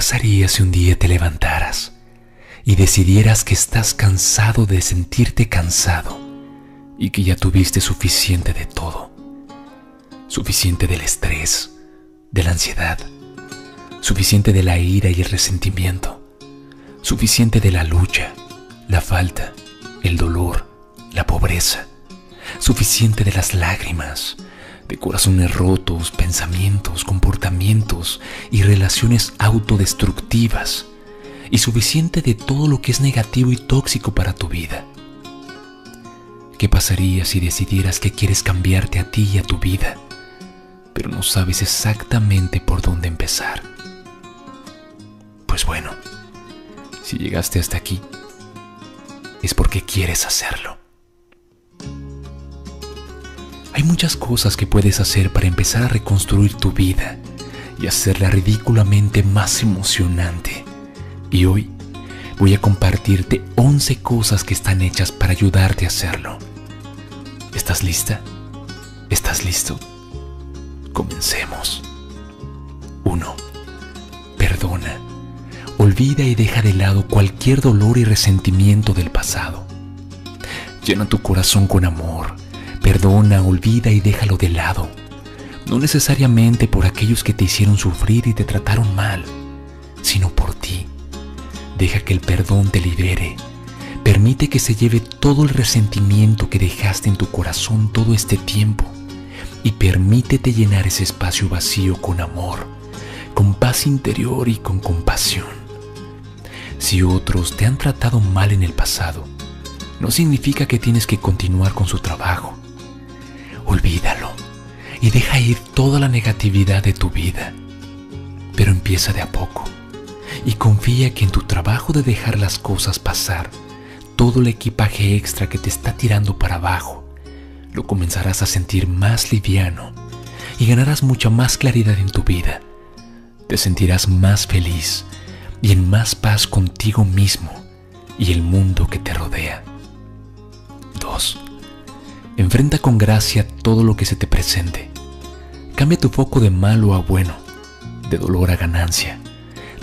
pasaría si un día te levantaras y decidieras que estás cansado de sentirte cansado y que ya tuviste suficiente de todo? Suficiente del estrés, de la ansiedad, suficiente de la ira y el resentimiento, suficiente de la lucha, la falta, el dolor, la pobreza, suficiente de las lágrimas, de corazones rotos, pensamientos, comportamientos y relaciones autodestructivas, y suficiente de todo lo que es negativo y tóxico para tu vida. ¿Qué pasaría si decidieras que quieres cambiarte a ti y a tu vida, pero no sabes exactamente por dónde empezar? Pues bueno, si llegaste hasta aquí, es porque quieres hacerlo. Hay muchas cosas que puedes hacer para empezar a reconstruir tu vida y hacerla ridículamente más emocionante. Y hoy voy a compartirte 11 cosas que están hechas para ayudarte a hacerlo. ¿Estás lista? ¿Estás listo? Comencemos. 1. Perdona. Olvida y deja de lado cualquier dolor y resentimiento del pasado. Llena tu corazón con amor, Perdona, olvida y déjalo de lado. No necesariamente por aquellos que te hicieron sufrir y te trataron mal, sino por ti. Deja que el perdón te libere. Permite que se lleve todo el resentimiento que dejaste en tu corazón todo este tiempo y permítete llenar ese espacio vacío con amor, con paz interior y con compasión. Si otros te han tratado mal en el pasado, no significa que tienes que continuar con su trabajo olvídalo y deja ir toda la negatividad de tu vida. Pero empieza de a poco y confía que en tu trabajo de dejar las cosas pasar, todo el equipaje extra que te está tirando para abajo, lo comenzarás a sentir más liviano y ganarás mucha más claridad en tu vida. Te sentirás más feliz y en más paz contigo mismo y el mundo que te rodea. 2. Enfrenta con gracia todo lo que se te presente. Cambia tu foco de malo a bueno, de dolor a ganancia,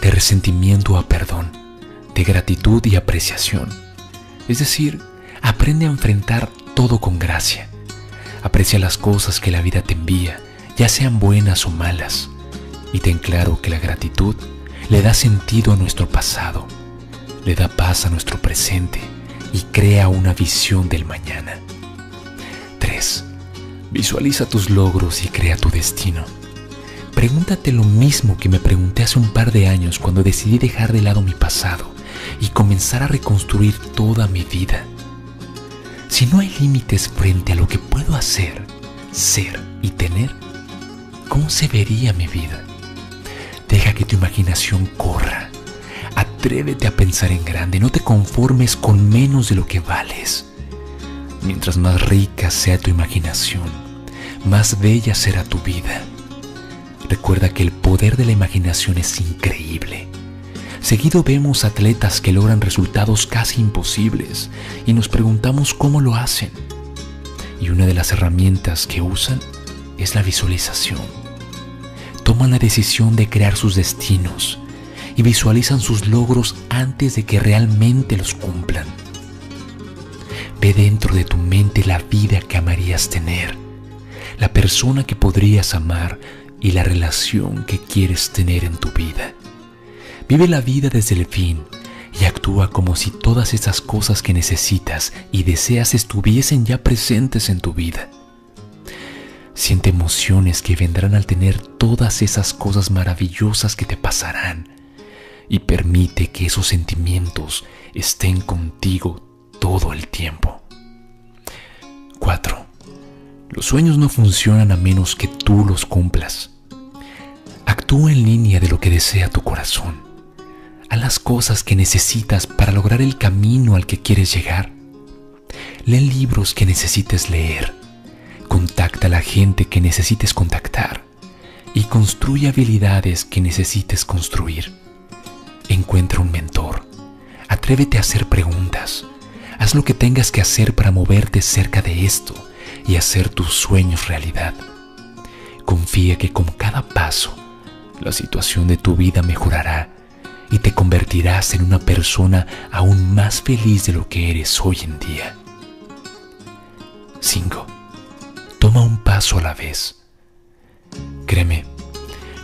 de resentimiento a perdón, de gratitud y apreciación. Es decir, aprende a enfrentar todo con gracia. Aprecia las cosas que la vida te envía, ya sean buenas o malas, y ten claro que la gratitud le da sentido a nuestro pasado, le da paz a nuestro presente y crea una visión del mañana. Visualiza tus logros y crea tu destino. Pregúntate lo mismo que me pregunté hace un par de años cuando decidí dejar de lado mi pasado y comenzar a reconstruir toda mi vida. Si no hay límites frente a lo que puedo hacer, ser y tener, ¿cómo se vería mi vida? Deja que tu imaginación corra. Atrévete a pensar en grande, no te conformes con menos de lo que vales. Mientras más rica sea tu imaginación, más bella será tu vida. Recuerda que el poder de la imaginación es increíble. Seguido vemos atletas que logran resultados casi imposibles y nos preguntamos cómo lo hacen. Y una de las herramientas que usan es la visualización. Toman la decisión de crear sus destinos y visualizan sus logros antes de que realmente los cumplan. Ve dentro de tu mente la vida que amarías tener, la persona que podrías amar y la relación que quieres tener en tu vida. Vive la vida desde el fin y actúa como si todas esas cosas que necesitas y deseas estuviesen ya presentes en tu vida. Siente emociones que vendrán al tener todas esas cosas maravillosas que te pasarán y permite que esos sentimientos estén contigo todo el tiempo. 4. Los sueños no funcionan a menos que tú los cumplas. Actúa en línea de lo que desea tu corazón. Haz las cosas que necesitas para lograr el camino al que quieres llegar. Lee libros que necesites leer. Contacta a la gente que necesites contactar. Y construye habilidades que necesites construir. Encuentra un mentor. Atrévete a hacer preguntas Haz lo que tengas que hacer para moverte cerca de esto y hacer tus sueños realidad. Confía que con cada paso la situación de tu vida mejorará y te convertirás en una persona aún más feliz de lo que eres hoy en día. 5. Toma un paso a la vez. Créeme,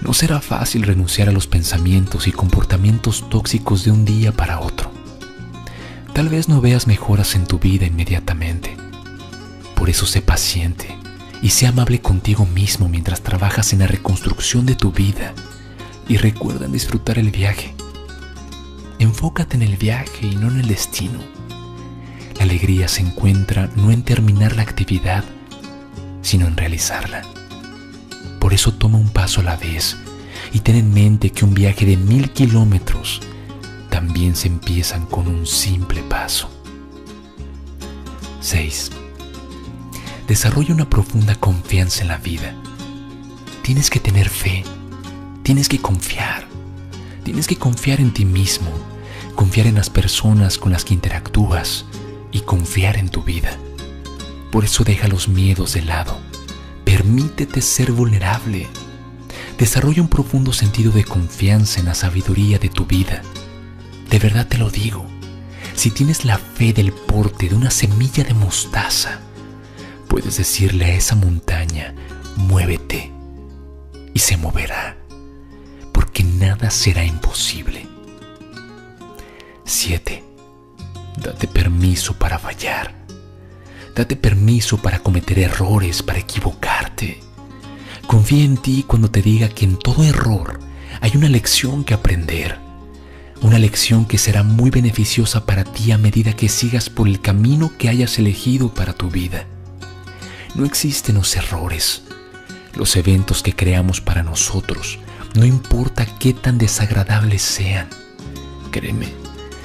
no será fácil renunciar a los pensamientos y comportamientos tóxicos de un día para otro. Tal vez no veas mejoras en tu vida inmediatamente. Por eso sé paciente y sé amable contigo mismo mientras trabajas en la reconstrucción de tu vida y recuerda disfrutar el viaje. Enfócate en el viaje y no en el destino. La alegría se encuentra no en terminar la actividad, sino en realizarla. Por eso toma un paso a la vez y ten en mente que un viaje de mil kilómetros también se empiezan con un simple paso. 6. Desarrolla una profunda confianza en la vida. Tienes que tener fe, tienes que confiar, tienes que confiar en ti mismo, confiar en las personas con las que interactúas y confiar en tu vida. Por eso deja los miedos de lado, permítete ser vulnerable, desarrolla un profundo sentido de confianza en la sabiduría de tu vida de verdad te lo digo, si tienes la fe del porte de una semilla de mostaza, puedes decirle a esa montaña, muévete, y se moverá, porque nada será imposible. 7. Date permiso para fallar. Date permiso para cometer errores, para equivocarte. Confía en ti cuando te diga que en todo error hay una lección que aprender una lección que será muy beneficiosa para ti a medida que sigas por el camino que hayas elegido para tu vida. No existen los errores, los eventos que creamos para nosotros, no importa qué tan desagradables sean. Créeme,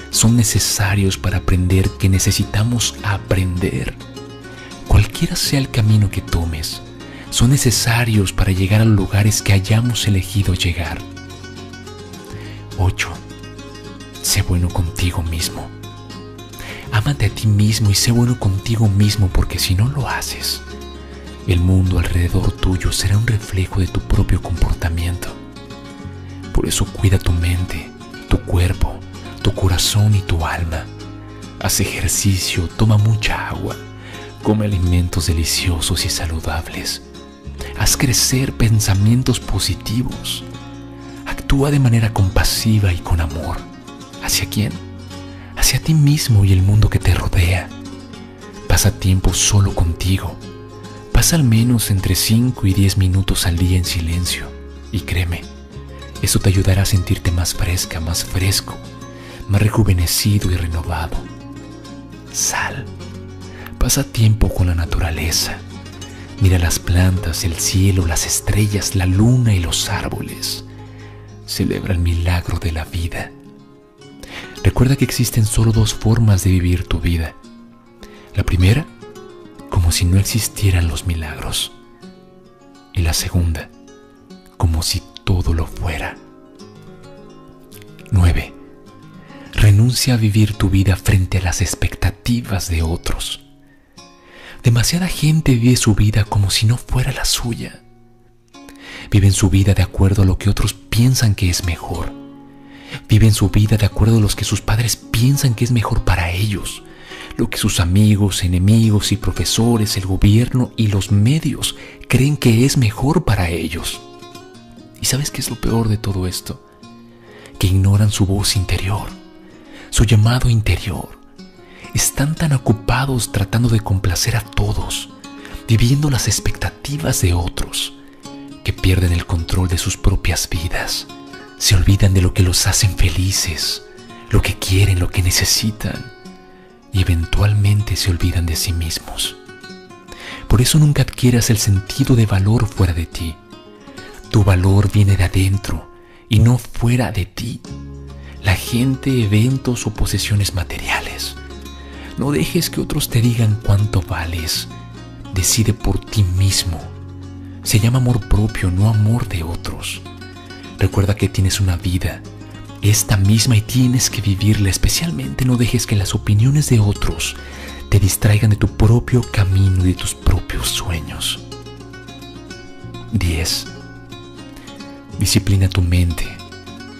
son necesarios para aprender que necesitamos aprender. Cualquiera sea el camino que tomes, son necesarios para llegar a los lugares que hayamos elegido llegar. 8 sé bueno contigo mismo. Ámate a ti mismo y sé bueno contigo mismo porque si no lo haces, el mundo alrededor tuyo será un reflejo de tu propio comportamiento. Por eso cuida tu mente, tu cuerpo, tu corazón y tu alma. Haz ejercicio, toma mucha agua, come alimentos deliciosos y saludables. Haz crecer pensamientos positivos. Actúa de manera compasiva y con amor. ¿Hacia quién? Hacia ti mismo y el mundo que te rodea. Pasa tiempo solo contigo. Pasa al menos entre 5 y 10 minutos al día en silencio. Y créeme, eso te ayudará a sentirte más fresca, más fresco, más rejuvenecido y renovado. Sal. Pasa tiempo con la naturaleza. Mira las plantas, el cielo, las estrellas, la luna y los árboles. Celebra el milagro de la vida. Recuerda que existen solo dos formas de vivir tu vida. La primera, como si no existieran los milagros. Y la segunda, como si todo lo fuera. 9. Renuncia a vivir tu vida frente a las expectativas de otros. Demasiada gente vive su vida como si no fuera la suya. Viven su vida de acuerdo a lo que otros piensan que es mejor Viven su vida de acuerdo a lo que sus padres piensan que es mejor para ellos, lo que sus amigos, enemigos y profesores, el gobierno y los medios creen que es mejor para ellos. ¿Y sabes qué es lo peor de todo esto? Que ignoran su voz interior, su llamado interior. Están tan ocupados tratando de complacer a todos, viviendo las expectativas de otros, que pierden el control de sus propias vidas se olvidan de lo que los hacen felices, lo que quieren, lo que necesitan, y eventualmente se olvidan de sí mismos. Por eso nunca adquieras el sentido de valor fuera de ti. Tu valor viene de adentro y no fuera de ti. La gente, eventos o posesiones materiales. No dejes que otros te digan cuánto vales. Decide por ti mismo. Se llama amor propio, no amor de otros. Recuerda que tienes una vida, esta misma y tienes que vivirla, especialmente no dejes que las opiniones de otros te distraigan de tu propio camino y de tus propios sueños. 10. Disciplina tu mente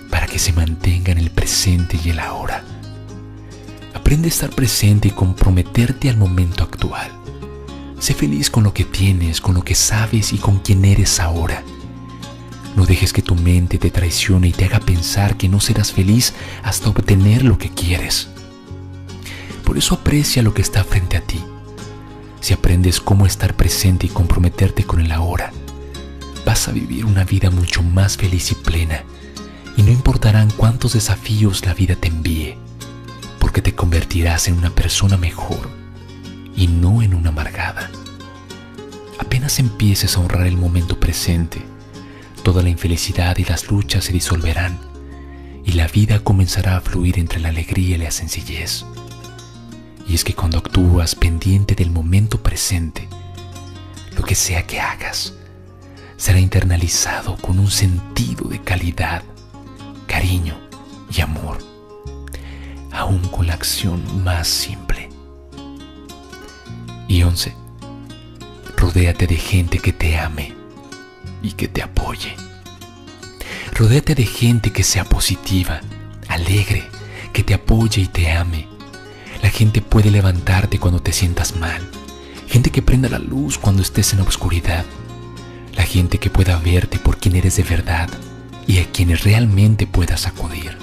para que se mantenga en el presente y el ahora. Aprende a estar presente y comprometerte al momento actual. Sé feliz con lo que tienes, con lo que sabes y con quien eres ahora. No dejes que tu mente te traicione y te haga pensar que no serás feliz hasta obtener lo que quieres. Por eso aprecia lo que está frente a ti. Si aprendes cómo estar presente y comprometerte con el ahora, vas a vivir una vida mucho más feliz y plena y no importarán cuántos desafíos la vida te envíe, porque te convertirás en una persona mejor y no en una amargada. Apenas empieces a honrar el momento presente, toda la infelicidad y las luchas se disolverán y la vida comenzará a fluir entre la alegría y la sencillez. Y es que cuando actúas pendiente del momento presente, lo que sea que hagas, será internalizado con un sentido de calidad, cariño y amor, aún con la acción más simple. Y once, rodéate de gente que te ame y que te apoye. Rodéate de gente que sea positiva, alegre, que te apoye y te ame la gente puede levantarte cuando te sientas mal. Gente que prenda la luz cuando estés en la oscuridad. La gente que pueda verte por quien eres de verdad y a quienes realmente puedas acudir.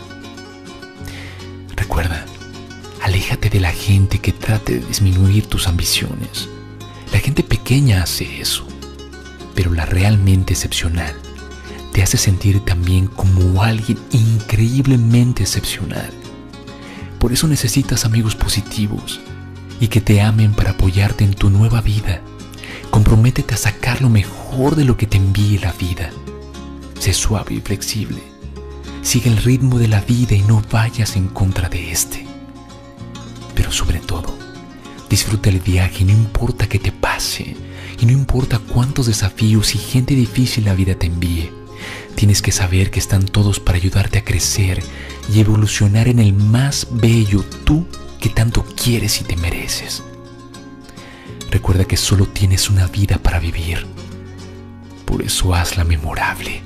Recuerda, aléjate de la gente que trate de disminuir tus ambiciones. La gente pequeña hace eso, pero la realmente excepcional te hace sentir también como alguien increíblemente excepcional por eso necesitas amigos positivos y que te amen para apoyarte en tu nueva vida. Comprométete a sacar lo mejor de lo que te envíe la vida. Sé suave y flexible. Sigue el ritmo de la vida y no vayas en contra de este. Pero sobre todo, disfruta el viaje no importa qué te pase y no importa cuántos desafíos y gente difícil la vida te envíe. Tienes que saber que están todos para ayudarte a crecer y evolucionar en el más bello tú que tanto quieres y te mereces. Recuerda que solo tienes una vida para vivir. Por eso hazla memorable.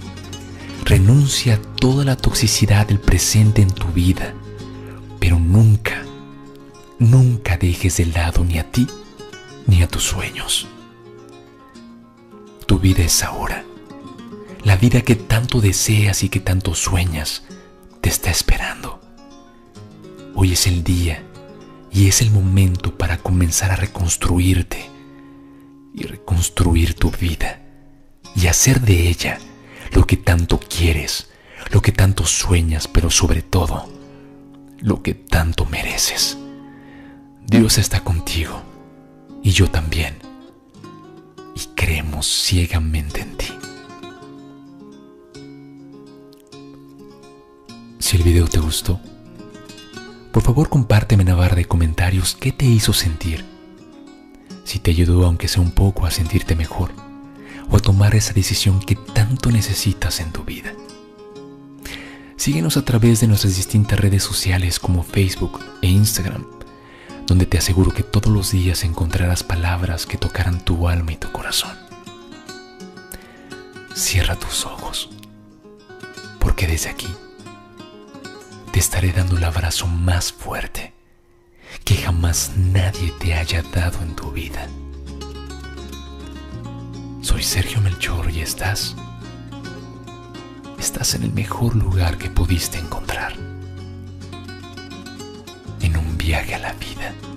Renuncia a toda la toxicidad del presente en tu vida, pero nunca, nunca dejes de lado ni a ti ni a tus sueños. Tu vida es ahora. La vida que tanto deseas y que tanto sueñas te está esperando. Hoy es el día y es el momento para comenzar a reconstruirte y reconstruir tu vida y hacer de ella lo que tanto quieres, lo que tanto sueñas, pero sobre todo lo que tanto mereces. Dios está contigo y yo también y creemos ciegamente en ti. Si el video te gustó, por favor compárteme en la barra de comentarios qué te hizo sentir. Si te ayudó aunque sea un poco a sentirte mejor o a tomar esa decisión que tanto necesitas en tu vida. Síguenos a través de nuestras distintas redes sociales como Facebook e Instagram, donde te aseguro que todos los días encontrarás palabras que tocarán tu alma y tu corazón. Cierra tus ojos, porque desde aquí te estaré dando el abrazo más fuerte que jamás nadie te haya dado en tu vida. Soy Sergio Melchor y estás, estás en el mejor lugar que pudiste encontrar, viaje a la vida.